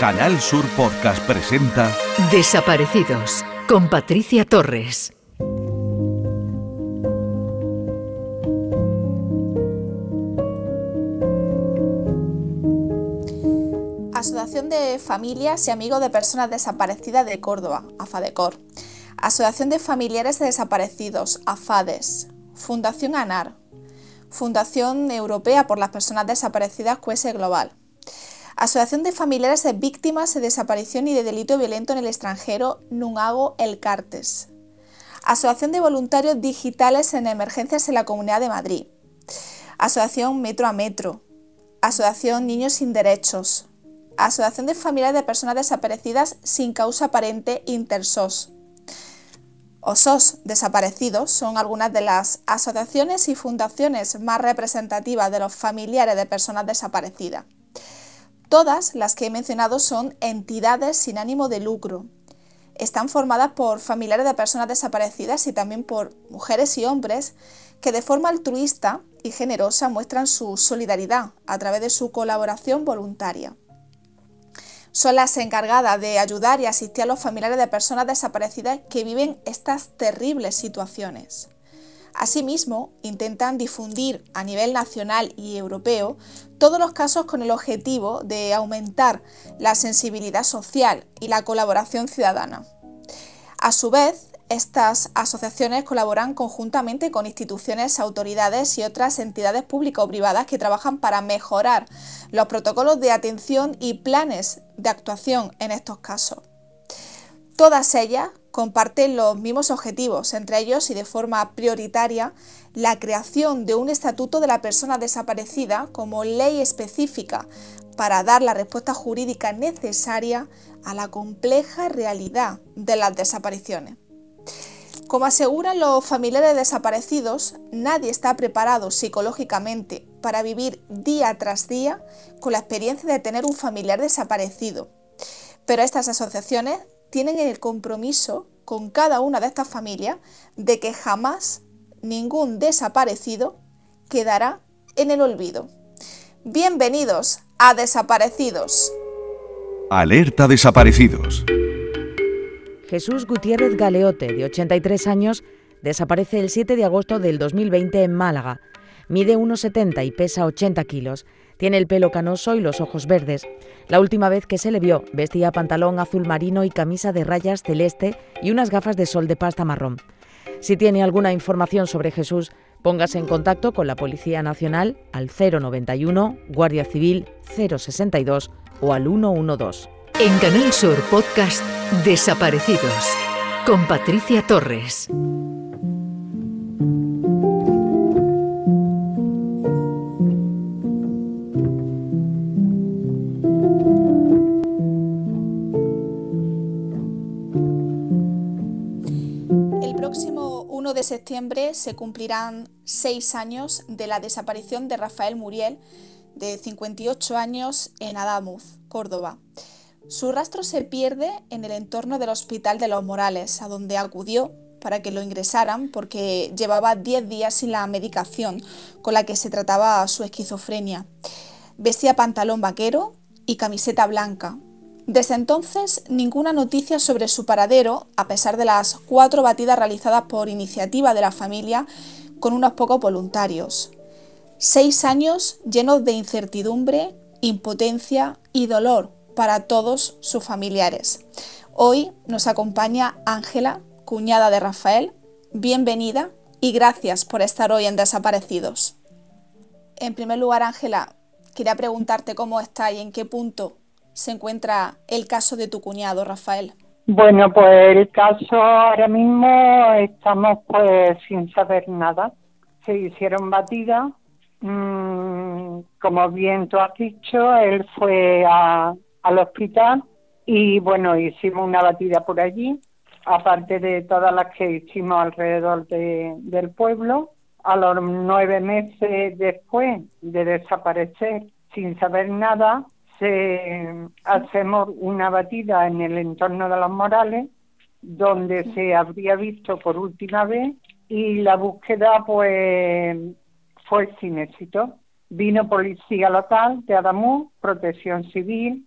Canal Sur Podcast presenta Desaparecidos con Patricia Torres. Asociación de Familias y Amigos de Personas Desaparecidas de Córdoba, AFADECOR. Asociación de Familiares de Desaparecidos, AFADES. Fundación ANAR. Fundación Europea por las Personas Desaparecidas, CUESE Global. Asociación de Familiares de Víctimas de Desaparición y de Delito Violento en el Extranjero, Nunhago El Cartes. Asociación de Voluntarios Digitales en Emergencias en la Comunidad de Madrid. Asociación Metro a Metro. Asociación Niños sin Derechos. Asociación de Familiares de Personas Desaparecidas sin Causa Aparente Intersos. OSOS desaparecidos son algunas de las asociaciones y fundaciones más representativas de los familiares de personas desaparecidas. Todas las que he mencionado son entidades sin ánimo de lucro. Están formadas por familiares de personas desaparecidas y también por mujeres y hombres que de forma altruista y generosa muestran su solidaridad a través de su colaboración voluntaria. Son las encargadas de ayudar y asistir a los familiares de personas desaparecidas que viven estas terribles situaciones. Asimismo, intentan difundir a nivel nacional y europeo todos los casos con el objetivo de aumentar la sensibilidad social y la colaboración ciudadana. A su vez, estas asociaciones colaboran conjuntamente con instituciones, autoridades y otras entidades públicas o privadas que trabajan para mejorar los protocolos de atención y planes de actuación en estos casos. Todas ellas comparten los mismos objetivos, entre ellos y de forma prioritaria, la creación de un estatuto de la persona desaparecida como ley específica para dar la respuesta jurídica necesaria a la compleja realidad de las desapariciones. Como aseguran los familiares desaparecidos, nadie está preparado psicológicamente para vivir día tras día con la experiencia de tener un familiar desaparecido. Pero estas asociaciones tienen el compromiso con cada una de estas familias de que jamás ningún desaparecido quedará en el olvido. Bienvenidos a Desaparecidos. Alerta Desaparecidos. Jesús Gutiérrez Galeote, de 83 años, desaparece el 7 de agosto del 2020 en Málaga. Mide 1,70 y pesa 80 kilos. Tiene el pelo canoso y los ojos verdes. La última vez que se le vio vestía pantalón azul marino y camisa de rayas celeste y unas gafas de sol de pasta marrón. Si tiene alguna información sobre Jesús, póngase en contacto con la Policía Nacional al 091, Guardia Civil 062 o al 112. En Canal Sur Podcast Desaparecidos con Patricia Torres. De septiembre se cumplirán seis años de la desaparición de Rafael Muriel, de 58 años, en Adamuz, Córdoba. Su rastro se pierde en el entorno del Hospital de los Morales, a donde acudió para que lo ingresaran porque llevaba 10 días sin la medicación con la que se trataba su esquizofrenia. Vestía pantalón vaquero y camiseta blanca, desde entonces, ninguna noticia sobre su paradero, a pesar de las cuatro batidas realizadas por iniciativa de la familia con unos pocos voluntarios. Seis años llenos de incertidumbre, impotencia y dolor para todos sus familiares. Hoy nos acompaña Ángela, cuñada de Rafael. Bienvenida y gracias por estar hoy en Desaparecidos. En primer lugar, Ángela, quería preguntarte cómo está y en qué punto se encuentra el caso de tu cuñado, Rafael? Bueno, pues el caso ahora mismo estamos pues sin saber nada. Se hicieron batidas. Mm, como bien tú has dicho, él fue al hospital y bueno, hicimos una batida por allí, aparte de todas las que hicimos alrededor del pueblo. A los nueve meses después de desaparecer sin saber nada, se, hacemos una batida en el entorno de los Morales, donde se habría visto por última vez y la búsqueda pues fue sin éxito. Vino policía local de Adamú, protección civil,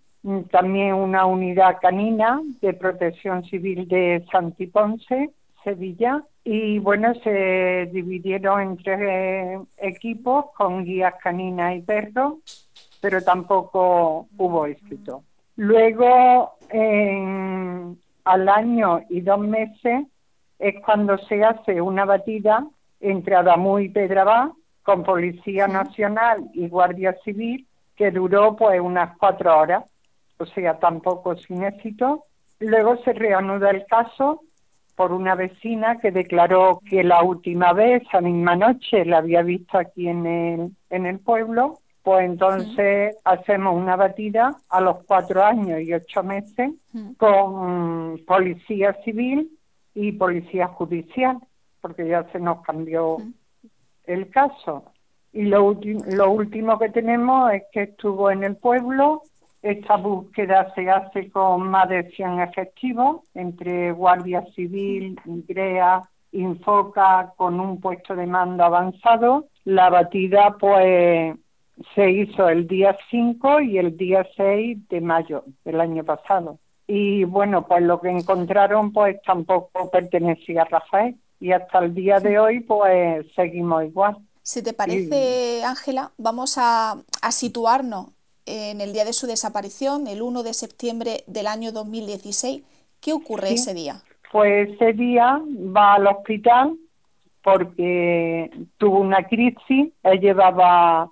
también una unidad canina de protección civil de Santiponce, Sevilla, y bueno, se dividieron entre equipos con guías caninas y perros, pero tampoco hubo éxito. Luego, al año y dos meses, es cuando se hace una batida entre Adamú y Pedrabá con Policía Nacional y Guardia Civil que duró pues unas cuatro horas, o sea, tampoco sin éxito. Luego se reanuda el caso por una vecina que declaró que la última vez, esa misma noche, la había visto aquí en el, en el pueblo. Pues entonces hacemos una batida a los cuatro años y ocho meses con policía civil y policía judicial, porque ya se nos cambió el caso. Y lo, lo último que tenemos es que estuvo en el pueblo. Esta búsqueda se hace con más de 100 efectivos entre Guardia Civil, GREA, Infoca, con un puesto de mando avanzado. La batida, pues, se hizo el día 5 y el día 6 de mayo del año pasado. Y bueno, pues lo que encontraron, pues tampoco pertenecía a Rafael. Y hasta el día de hoy, pues seguimos igual. Si te parece, Ángela, vamos a, situarnos en el día de su desaparición, el 1 de septiembre del año 2016. ¿Qué ocurre ese día? Pues ese día va al hospital porque tuvo una crisis, él llevaba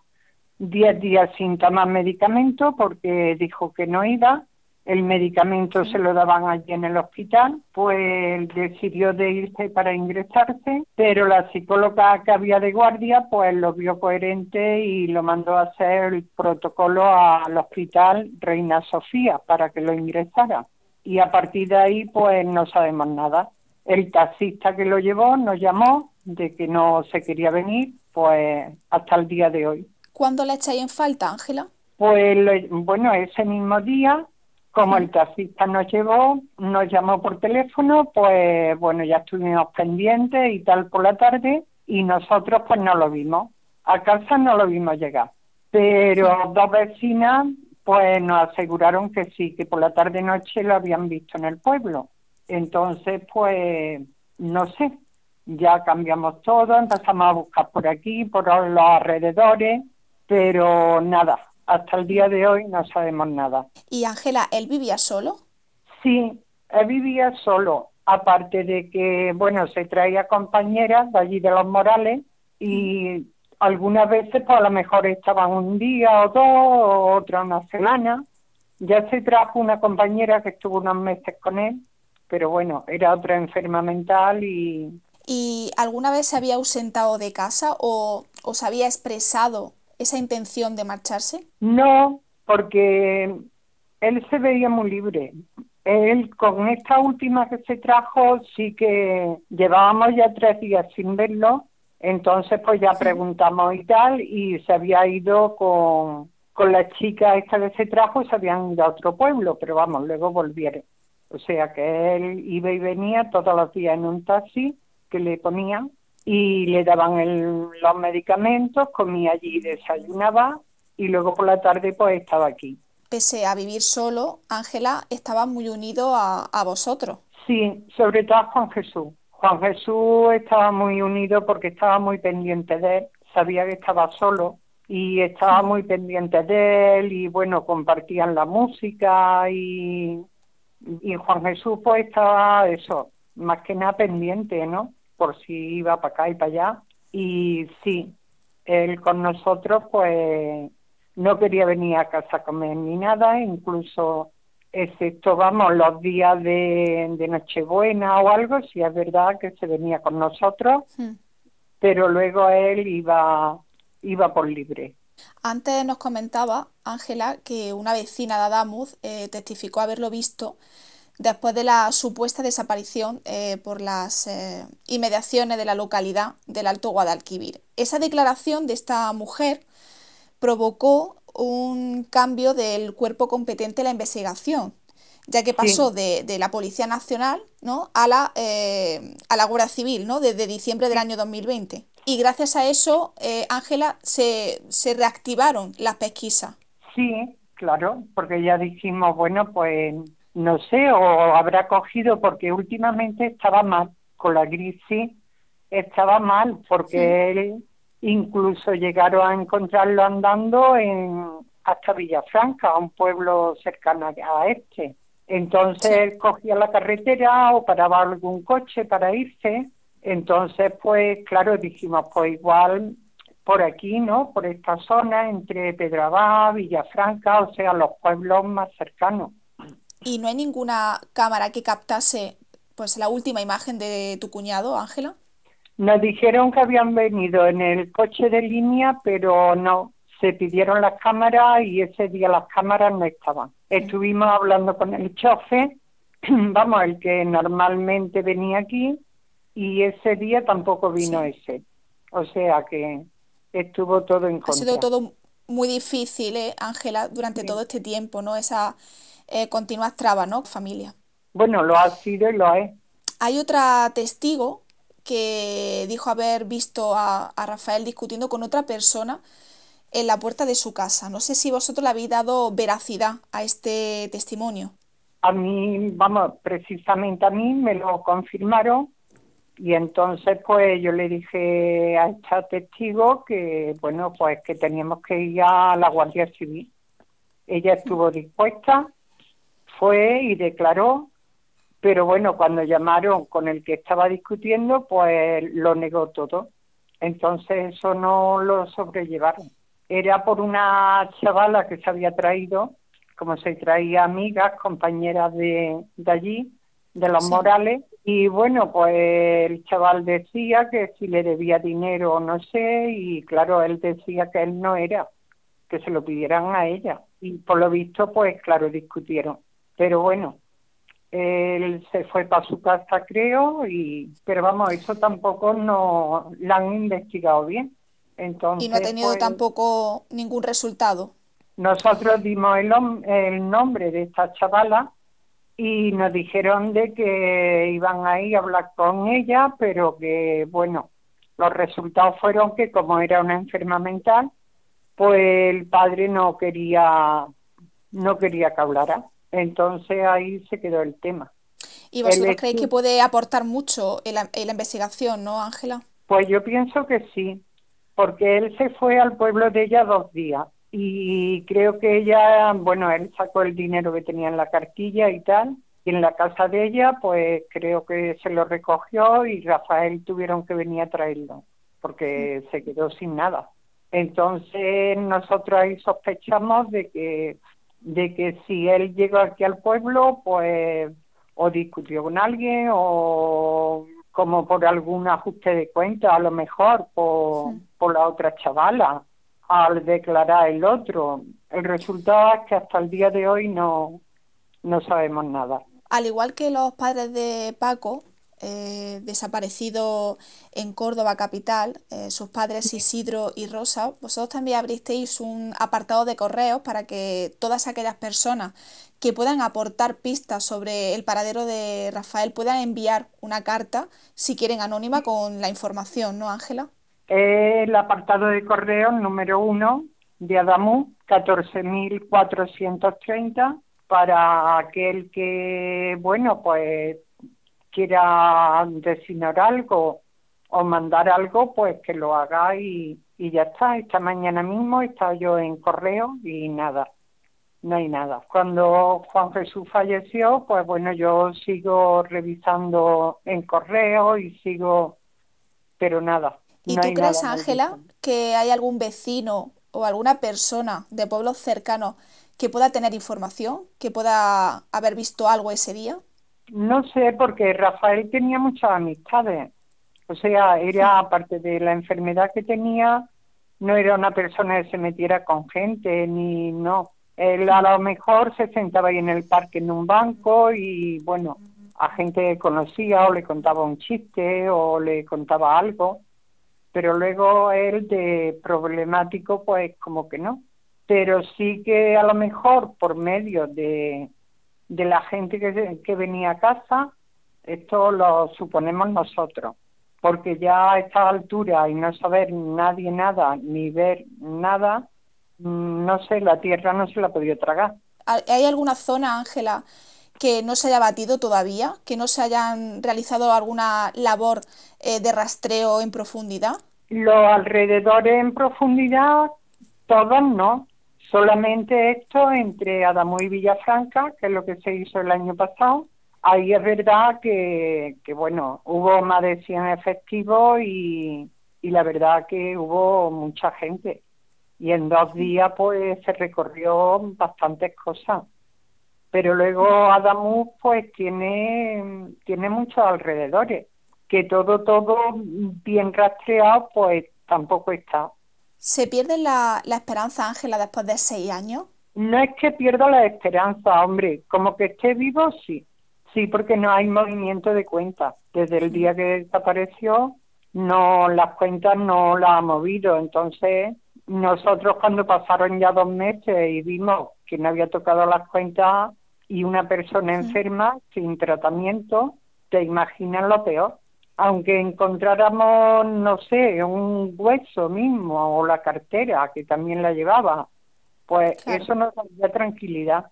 10 días sin tomar medicamento porque dijo que no iba el medicamento se lo daban allí en el hospital, pues decidió de irse para ingresarse, pero la psicóloga que había de guardia pues lo vio coherente y lo mandó a hacer el protocolo al hospital Reina Sofía para que lo ingresara. Y a partir de ahí pues no sabemos nada. El taxista que lo llevó nos llamó de que no se quería venir, pues hasta el día de hoy. ¿Cuándo le echáis en falta, Ángela? Pues bueno, ese mismo día como el taxista nos llevó, nos llamó por teléfono, pues bueno, ya estuvimos pendientes y tal por la tarde y nosotros pues no lo vimos. A casa no lo vimos llegar. Pero dos vecinas pues nos aseguraron que sí, que por la tarde noche lo habían visto en el pueblo. Entonces pues no sé, ya cambiamos todo, empezamos a buscar por aquí, por los alrededores, pero nada, hasta el día de hoy no sabemos nada. ¿Y Ángela, él vivía solo? Sí, él vivía solo, aparte de que, bueno, se traía compañeras de allí de los Morales y algunas veces pues a lo mejor estaban un día o dos, otra una semana. Ya se trajo una compañera que estuvo unos meses con él, pero bueno, era otra enferma mental y... ¿Y alguna vez se había ausentado de casa o, o se había expresado esa intención de marcharse? No, porque él se veía muy libre. Él con esta última que se trajo sí que llevábamos ya tres días sin verlo, entonces pues ya preguntamos y tal y se había ido con, con la chica esta que se trajo, se habían ido a otro pueblo, pero vamos, luego volvieron. O sea que él iba y venía todos los días en un taxi que le ponían y le daban los medicamentos, comía allí, desayunaba y luego por la tarde pues estaba aquí. Pese a vivir solo, Ángela estaba muy unido a, a vosotros. Sí, sobre todo a Juan Jesús. Juan Jesús estaba muy unido porque estaba muy pendiente de él, sabía que estaba solo y estaba muy pendiente de él y bueno, compartían la música y, y Juan Jesús pues estaba eso, más que nada pendiente, ¿no? Por si iba para acá y para allá. Y sí, él con nosotros pues no quería venir a casa a comer ni nada, incluso excepto, vamos, los días de, de Nochebuena o algo, si es verdad que se venía con nosotros, pero luego él iba, iba por libre. Antes nos comentaba, Ángela, que una vecina de Adamuz eh, testificó haberlo visto después de la supuesta desaparición eh, por las eh, inmediaciones de la localidad del Alto Guadalquivir. Esa declaración de esta mujer provocó un cambio del cuerpo competente en la investigación, ya que pasó de, la Policía Nacional ¿no? a, la, eh, a la Guardia Civil ¿no? desde diciembre del año 2020. Y gracias a eso, Ángela, se, se reactivaron las pesquisas. Sí, claro, porque ya dijimos, bueno, pues no sé, o habrá cogido porque últimamente estaba mal, con la crisis estaba mal, porque él incluso llegaron a encontrarlo andando en hasta Villafranca, un pueblo cercano a este. Entonces él cogía la carretera o paraba algún coche para irse. Entonces, pues claro, dijimos, pues igual por aquí, ¿no? Por esta zona, entre Pedrabá, Villafranca, o sea, los pueblos más cercanos. ¿Y no hay ninguna cámara que captase pues la última imagen de tu cuñado, Ángela? Nos dijeron que habían venido en el coche de línea, pero no, se pidieron las cámaras y ese día las cámaras no estaban. Estuvimos hablando con el chofer, vamos, el que normalmente venía aquí, y ese día tampoco vino ese. O sea que estuvo todo en contra. Ha sido todo muy difícil, ¿eh, Ángela, durante todo este tiempo, ¿no? Esa eh, continuas trabas, ¿no? Familia. Bueno, lo ha sido y lo es. Hay otra testigo que dijo haber visto a, a Rafael discutiendo con otra persona en la puerta de su casa. No sé si vosotros le habéis dado veracidad a este testimonio. A mí, vamos, precisamente a mí me lo confirmaron y entonces pues yo le dije a esta testigo que, bueno, pues que teníamos que ir a la Guardia Civil. Ella estuvo dispuesta, fue y declaró, pero bueno, cuando llamaron con el que estaba discutiendo, pues lo negó todo. Entonces eso no lo sobrellevaron era por una chavala que se había traído, como se traía amigas, compañeras de, de allí, de los Morales, y bueno, pues el chaval decía que si le debía dinero o no sé, y claro, él decía que él no era, que se lo pidieran a ella. Y por lo visto, pues claro, discutieron. Pero bueno, él se fue para su casa, creo, y pero vamos, eso tampoco no la han investigado bien y no ha tenido pues, tampoco ningún resultado. Nosotros dimos el, el nombre de esta chavala y nos dijeron de que iban a ir a hablar con ella, pero que, bueno, los resultados fueron que como era una enferma mental, pues el padre no quería, no quería que hablara. Entonces ahí se quedó el tema. ¿Y vosotros creéis que puede aportar mucho en la, en la investigación, no, Ángela? Pues yo pienso que sí, porque él se fue al pueblo de ella dos días y creo que ella, bueno, él sacó el dinero que tenía en la cartilla y tal, y en la casa de ella, pues creo que se lo recogió y Rafael tuvieron que venir a traerlo, porque se quedó sin nada. Entonces nosotros ahí sospechamos de que de que si él llegó aquí al pueblo, pues o discutió con alguien o como por algún ajuste de cuenta, a lo mejor por, por la otra chavala, al declarar el otro. El resultado es que hasta el día de hoy no, no sabemos nada. Al igual que los padres de Paco, eh, desaparecido en Córdoba capital, eh, sus padres Isidro y Rosa, vosotros también abristeis un apartado de correos para que todas aquellas personas que puedan aportar pistas sobre el paradero de Rafael puedan enviar una carta, si quieren anónima, con la información, ¿no, Ángela? El apartado de correos número uno de Adamú, 14.430, para aquel que, bueno, pues quiera designar algo o mandar algo, pues que lo haga y, y ya está. Esta mañana mismo está yo en correo y nada, no hay nada. Cuando Juan Jesús falleció, pues bueno, yo sigo revisando en correo y sigo, pero nada. ¿Y tú crees, Ángela, que hay algún vecino o alguna persona de pueblos cercanos que pueda tener información, que pueda haber visto algo ese día? No sé, porque Rafael tenía muchas amistades. O sea, era aparte de la enfermedad que tenía, no era una persona que se metiera con gente, ni no. Él a lo mejor se sentaba ahí en el parque en un banco y, bueno, a gente que conocía o le contaba un chiste o le contaba algo. Pero luego él de problemático, pues como que no. Pero sí que a lo mejor por medio de de la gente que, que venía a casa, esto lo suponemos nosotros, porque ya a esta altura y no saber nadie nada, ni ver nada, mm, no sé, la tierra no se la ha podido tragar. ¿Hay alguna zona, Ángela, que no se haya batido todavía? ¿Que no se hayan realizado alguna labor eh, de rastreo en profundidad? Los alrededores en profundidad, todos no. Solamente esto entre Adamo y Villafranca, que es lo que se hizo el año pasado. Ahí es verdad que, que bueno, hubo más de 100 efectivos y, y la verdad que hubo mucha gente. Y en dos días pues se recorrió bastantes cosas. Pero luego Adamus pues tiene, tiene muchos alrededores, que todo, todo bien rastreado pues tampoco está. ¿Se pierde la, la esperanza, Ángela, después de seis años? No es que pierda la esperanza, hombre, como que esté vivo, sí. Sí, porque no hay movimiento de cuentas. Desde el día que desapareció, no las cuentas no las ha movido. Entonces, nosotros cuando pasaron ya dos meses y vimos que no había tocado las cuentas y una persona enferma sin tratamiento, te imaginas lo peor aunque encontráramos, no sé, un hueso mismo o la cartera que también la llevaba, pues eso nos daría tranquilidad.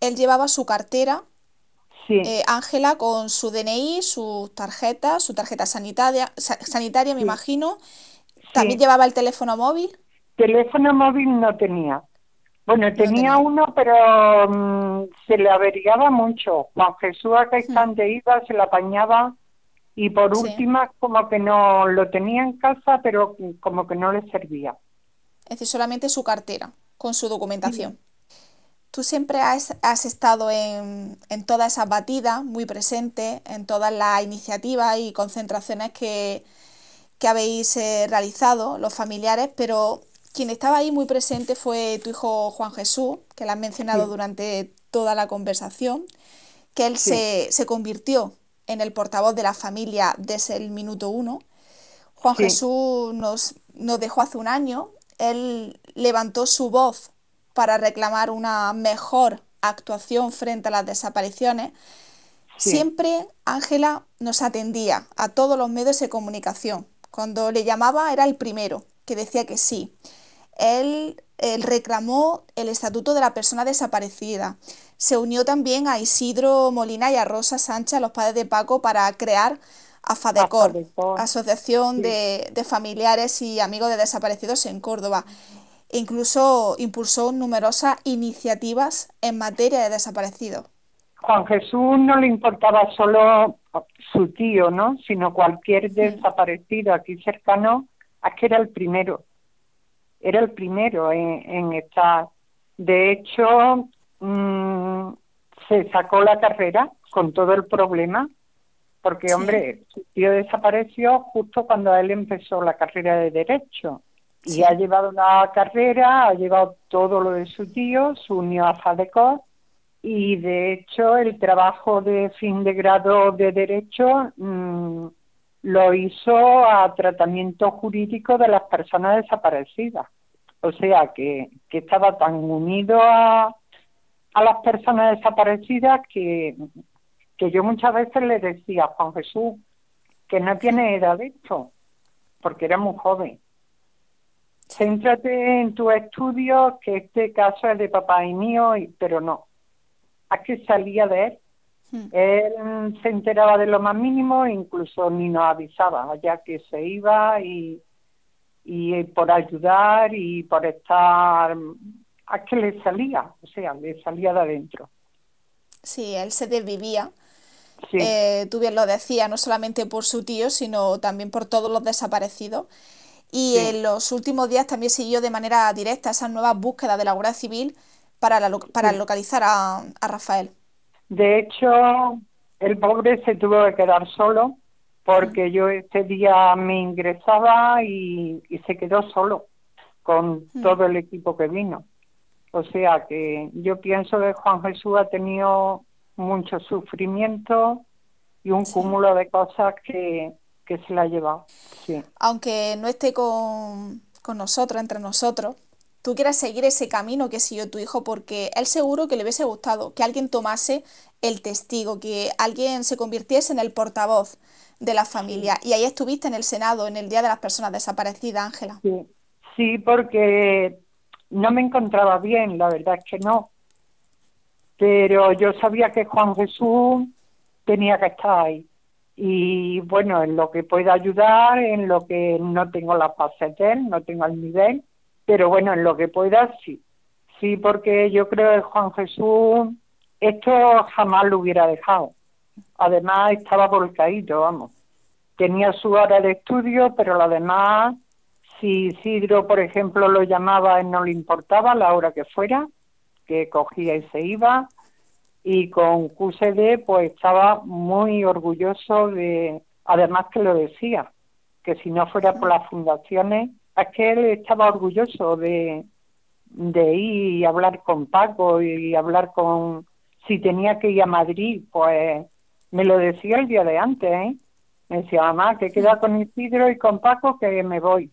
Él llevaba su cartera, sí. Eh, Ángela, con su DNI, su tarjeta, su tarjeta sanitaria, sanitaria me imagino. ¿También llevaba el teléfono móvil? Teléfono móvil no tenía. Bueno, tenía, uno, pero mm, se le averiaba mucho. Juan Jesús a qué instante iba, se la apañaba y por última como que no lo tenía en casa pero como que no le servía. Es decir, solamente su cartera con su documentación. Tú siempre has, has estado en, en, todas esas batidas, muy presente, en todas las iniciativas y concentraciones que, que habéis eh, realizado, los familiares, pero quien estaba ahí muy presente fue tu hijo Juan Jesús, que lo has mencionado durante toda la conversación, que él se, se convirtió en el portavoz de la familia desde el minuto uno. Juan Jesús nos, nos dejó hace un año. Él levantó su voz para reclamar una mejor actuación frente a las desapariciones. Siempre Ángela nos atendía a todos los medios de comunicación. Cuando le llamaba era el primero que decía que sí. Él, él reclamó el estatuto de la persona desaparecida se unió también a Isidro Molina y a Rosa Sánchez, los padres de Paco, para crear AFADECOR, Asociación de, Familiares y Amigos de Desaparecidos en Córdoba. E incluso impulsó numerosas iniciativas en materia de desaparecidos. Juan Jesús no le importaba solo su tío, ¿no? Sino cualquier desaparecido aquí cercano, es que era el primero. Era el primero en, en estar. De hecho, Mm, se sacó la carrera con todo el problema, porque, hombre, su tío desapareció justo cuando él empezó la carrera de Derecho. Y ha llevado la carrera, ha llevado todo lo de su tío, se unió a FADECO y de hecho el trabajo de fin de grado de Derecho mm, lo hizo a tratamiento jurídico de las personas desaparecidas. O sea que, que estaba tan unido a, a las personas desaparecidas que, que yo muchas veces le decía a Juan Jesús que no tiene edad de esto, porque era muy joven. Céntrate en tu estudio, que este caso es de papá y mío, pero no. ¿A que salía de él. Hmm. Él se enteraba de lo más mínimo, incluso ni nos avisaba, ya que se iba y, y por ayudar y por estar a que le salía, o sea, le salía de adentro. Sí, él se desvivía. Eh, tú bien lo decías, no solamente por su tío, sino también por todos los desaparecidos. Y en los últimos días también siguió de manera directa esas nuevas búsquedas de la Guardia Civil para, para localizar a, Rafael. De hecho, el pobre se tuvo que quedar solo porque yo este día me ingresaba y, y se quedó solo con todo el equipo que vino. O sea que yo pienso que Juan Jesús ha tenido mucho sufrimiento y un cúmulo de cosas que, que se le ha llevado. Sí. Aunque no esté con, con nosotros, entre nosotros, tú quieras seguir ese camino que siguió tu hijo porque él seguro que le hubiese gustado que alguien tomase el testigo, que alguien se convirtiese en el portavoz de la familia. Y ahí estuviste en el Senado, en el Día de las Personas Desaparecidas, Ángela. Sí. sí, porque no me encontraba bien, la verdad es que no. Pero yo sabía que Juan Jesús tenía que estar ahí. Y bueno, en lo que pueda ayudar, en lo que no tengo la base de él, no tengo el nivel, pero bueno, en lo que pueda sí. Sí, porque yo creo que Juan Jesús esto jamás lo hubiera dejado. Además estaba volcadito, vamos. Tenía su hora de estudio, pero lo demás, si Isidro, por ejemplo, lo llamaba, él no le importaba la hora que fuera, que cogía y se iba. Y con QCD, pues estaba muy orgulloso de, además que lo decía, que si no fuera por las fundaciones, es que él estaba orgulloso de, de ir y hablar con Paco y hablar con, si tenía que ir a Madrid, pues me lo decía el día de antes, ¿eh? Me decía, mamá, que queda con Isidro y con Paco que me voy.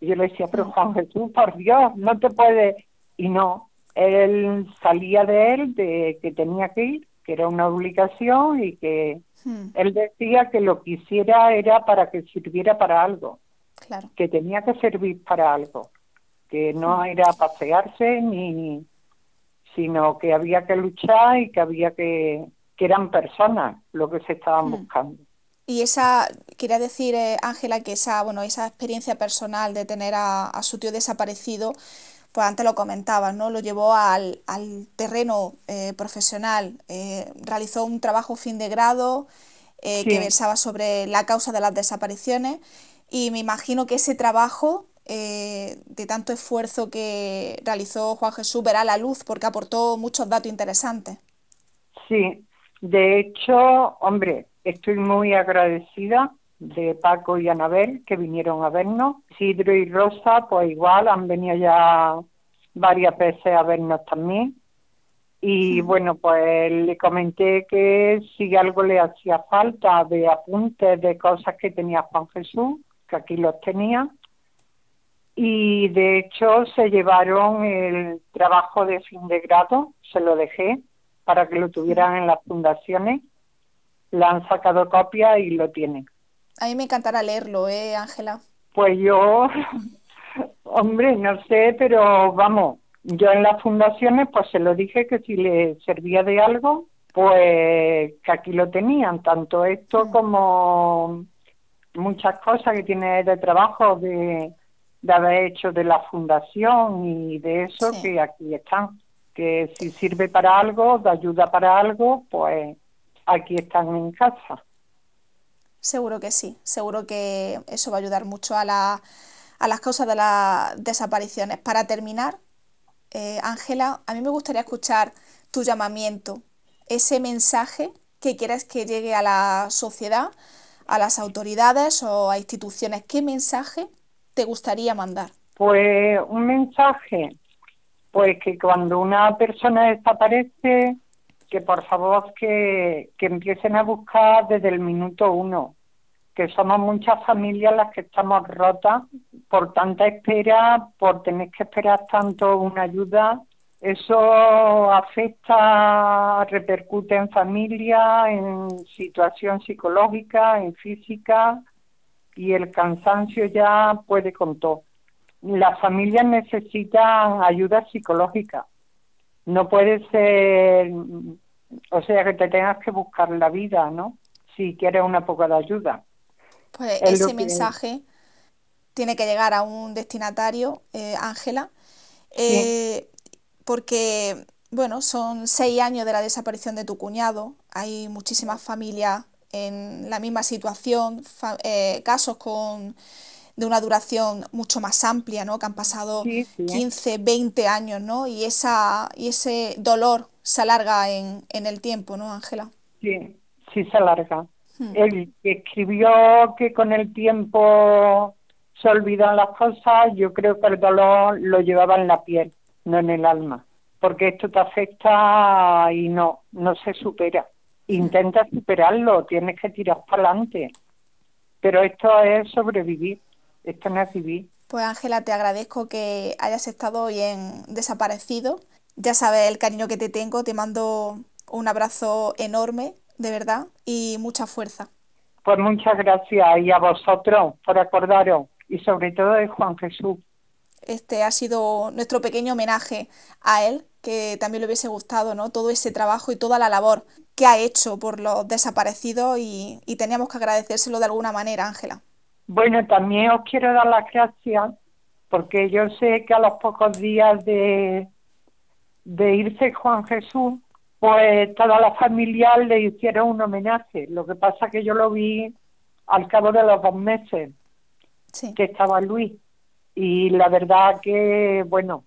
Y yo le decía, pero Juan Jesús, por Dios, no te puedes. Y no, él salía de él de que tenía que ir, que era una obligación y que él decía que lo que hiciera era para que sirviera para algo, claro. que tenía que servir para algo, que no era pasearse ni sino que había que luchar y que había que que eran personas lo que se estaban buscando. Y esa, quería decir, eh, Ángela, que esa, bueno, esa experiencia personal de tener a, su tío desaparecido, pues antes lo comentaba, ¿no? Lo llevó al, terreno eh, profesional, eh, realizó un trabajo fin de grado que versaba sobre la causa de las desapariciones y me imagino que ese trabajo de tanto esfuerzo que realizó Juan Jesús verá la luz porque aportó muchos datos interesantes. Sí, de hecho, hombre, estoy muy agradecida de Paco y Anabel que vinieron a vernos. Sidro y Rosa, pues igual, han venido ya varias veces a vernos también. Y bueno, pues le comenté que si algo le hacía falta de apuntes de cosas que tenía Juan Jesús, que aquí los tenía. Y de hecho se llevaron el trabajo de fin de grado, se lo dejé para que lo tuvieran en las fundaciones. Le han sacado copia y lo tienen. A mí me encantará leerlo, ¿eh, Ángela? Pues yo, hombre, no sé, pero vamos, yo en las fundaciones pues se lo dije que si le servía de algo, pues que aquí lo tenían, tanto esto mm. como muchas cosas que tiene de trabajo de, de haber hecho de la fundación y de eso que aquí están que si sirve para algo, de ayuda para algo, pues aquí están en casa. Seguro que sí, seguro que eso va a ayudar mucho a, la, a las causas de las desapariciones. Para terminar, eh, Ángela, a mí me gustaría escuchar tu llamamiento, ese mensaje que quieres que llegue a la sociedad, a las autoridades o a instituciones. ¿Qué mensaje te gustaría mandar? Pues un mensaje pues que cuando una persona desaparece, que por favor que, que empiecen a buscar desde el minuto uno, que somos muchas familias las que estamos rotas por tanta espera, por tener que esperar tanto una ayuda. Eso afecta, repercute en familia, en situación psicológica, en física y el cansancio ya puede con todo las familias necesitan ayuda psicológica. No puede ser, o sea, que te tengas que buscar la vida, ¿no? Si quieres una poca de ayuda. Pues ese mensaje tiene que llegar a un destinatario, eh, Ángela, eh, porque, bueno, son seis años de la desaparición de tu cuñado, hay muchísimas familias en la misma situación, eh, casos con de una duración mucho más amplia, ¿no? Que han pasado 15, 20 años, ¿no? Y, esa, y ese dolor se alarga en, en el tiempo, ¿no, Ángela? Sí, sí se alarga. Hmm. Él escribió que con el tiempo se olvidan las cosas, yo creo que el dolor lo llevaba en la piel, no en el alma, porque esto te afecta y no, no se supera. Intenta superarlo, tienes que tirar para adelante, pero esto es sobrevivir esto no es vivir. Pues Ángela, te agradezco que hayas estado hoy en Desaparecido. Ya sabes el cariño que te tengo, te mando un abrazo enorme, de verdad, y mucha fuerza. Pues muchas gracias y a vosotros por acordaros y sobre todo de Juan Jesús. Este ha sido nuestro pequeño homenaje a él, que también le hubiese gustado, ¿no? Todo ese trabajo y toda la labor que ha hecho por los desaparecidos y, y teníamos que agradecérselo de alguna manera, Ángela. Bueno, también os quiero dar las gracias porque yo sé que a los pocos días de, de irse Juan Jesús, pues toda la familia le hicieron un homenaje. Lo que pasa que yo lo vi al cabo de los dos meses que estaba Luis. Y la verdad que, bueno,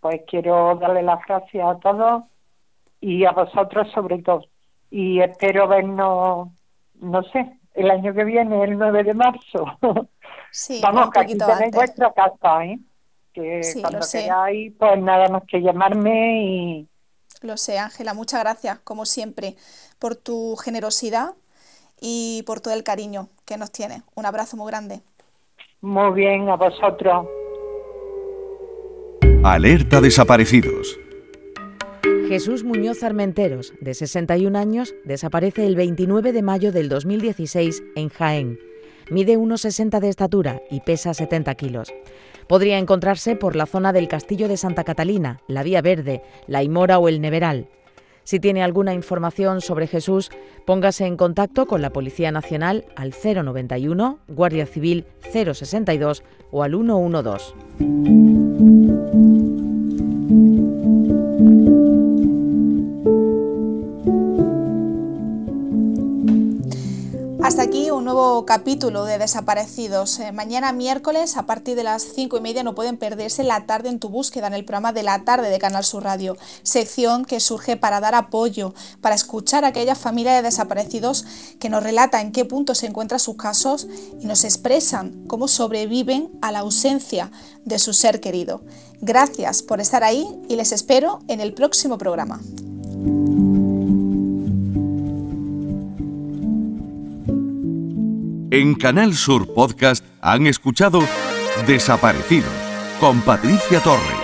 pues quiero darle las gracias a todos y a vosotros sobre todo. Y espero vernos, no sé, el año que viene, el 9 de marzo. Sí, Vamos, que aquí tenéis vuestra casa, ¿eh? Que cuando queráis, pues nada más que llamarme y... Lo sé, Ángela, muchas gracias, como siempre, por tu generosidad y por todo el cariño que nos tiene. Un abrazo muy grande. Muy bien, a vosotros. Alerta desaparecidos. Jesús Muñoz Armenteros, de 61 años, desaparece el 29 de mayo del 2016 en Jaén. Mide 1,60 de estatura y pesa 70 kilos. Podría encontrarse por la zona del Castillo de Santa Catalina, la Vía Verde, la Imora o el Neveral. Si tiene alguna información sobre Jesús, póngase en contacto con la Policía Nacional al 091, Guardia Civil 062 o al 112. Un nuevo capítulo de Desaparecidos. Eh, mañana miércoles a partir de las cinco y media no pueden perderse la tarde en tu búsqueda en el programa de la tarde de Canal Sur Radio, sección que surge para dar apoyo, para escuchar a aquellas familias de desaparecidos que nos relatan en qué punto se encuentran sus casos y nos expresan cómo sobreviven a la ausencia de su ser querido. Gracias por estar ahí y les espero en el próximo programa. En Canal Sur Podcast han escuchado Desaparecidos con Patricia Torres.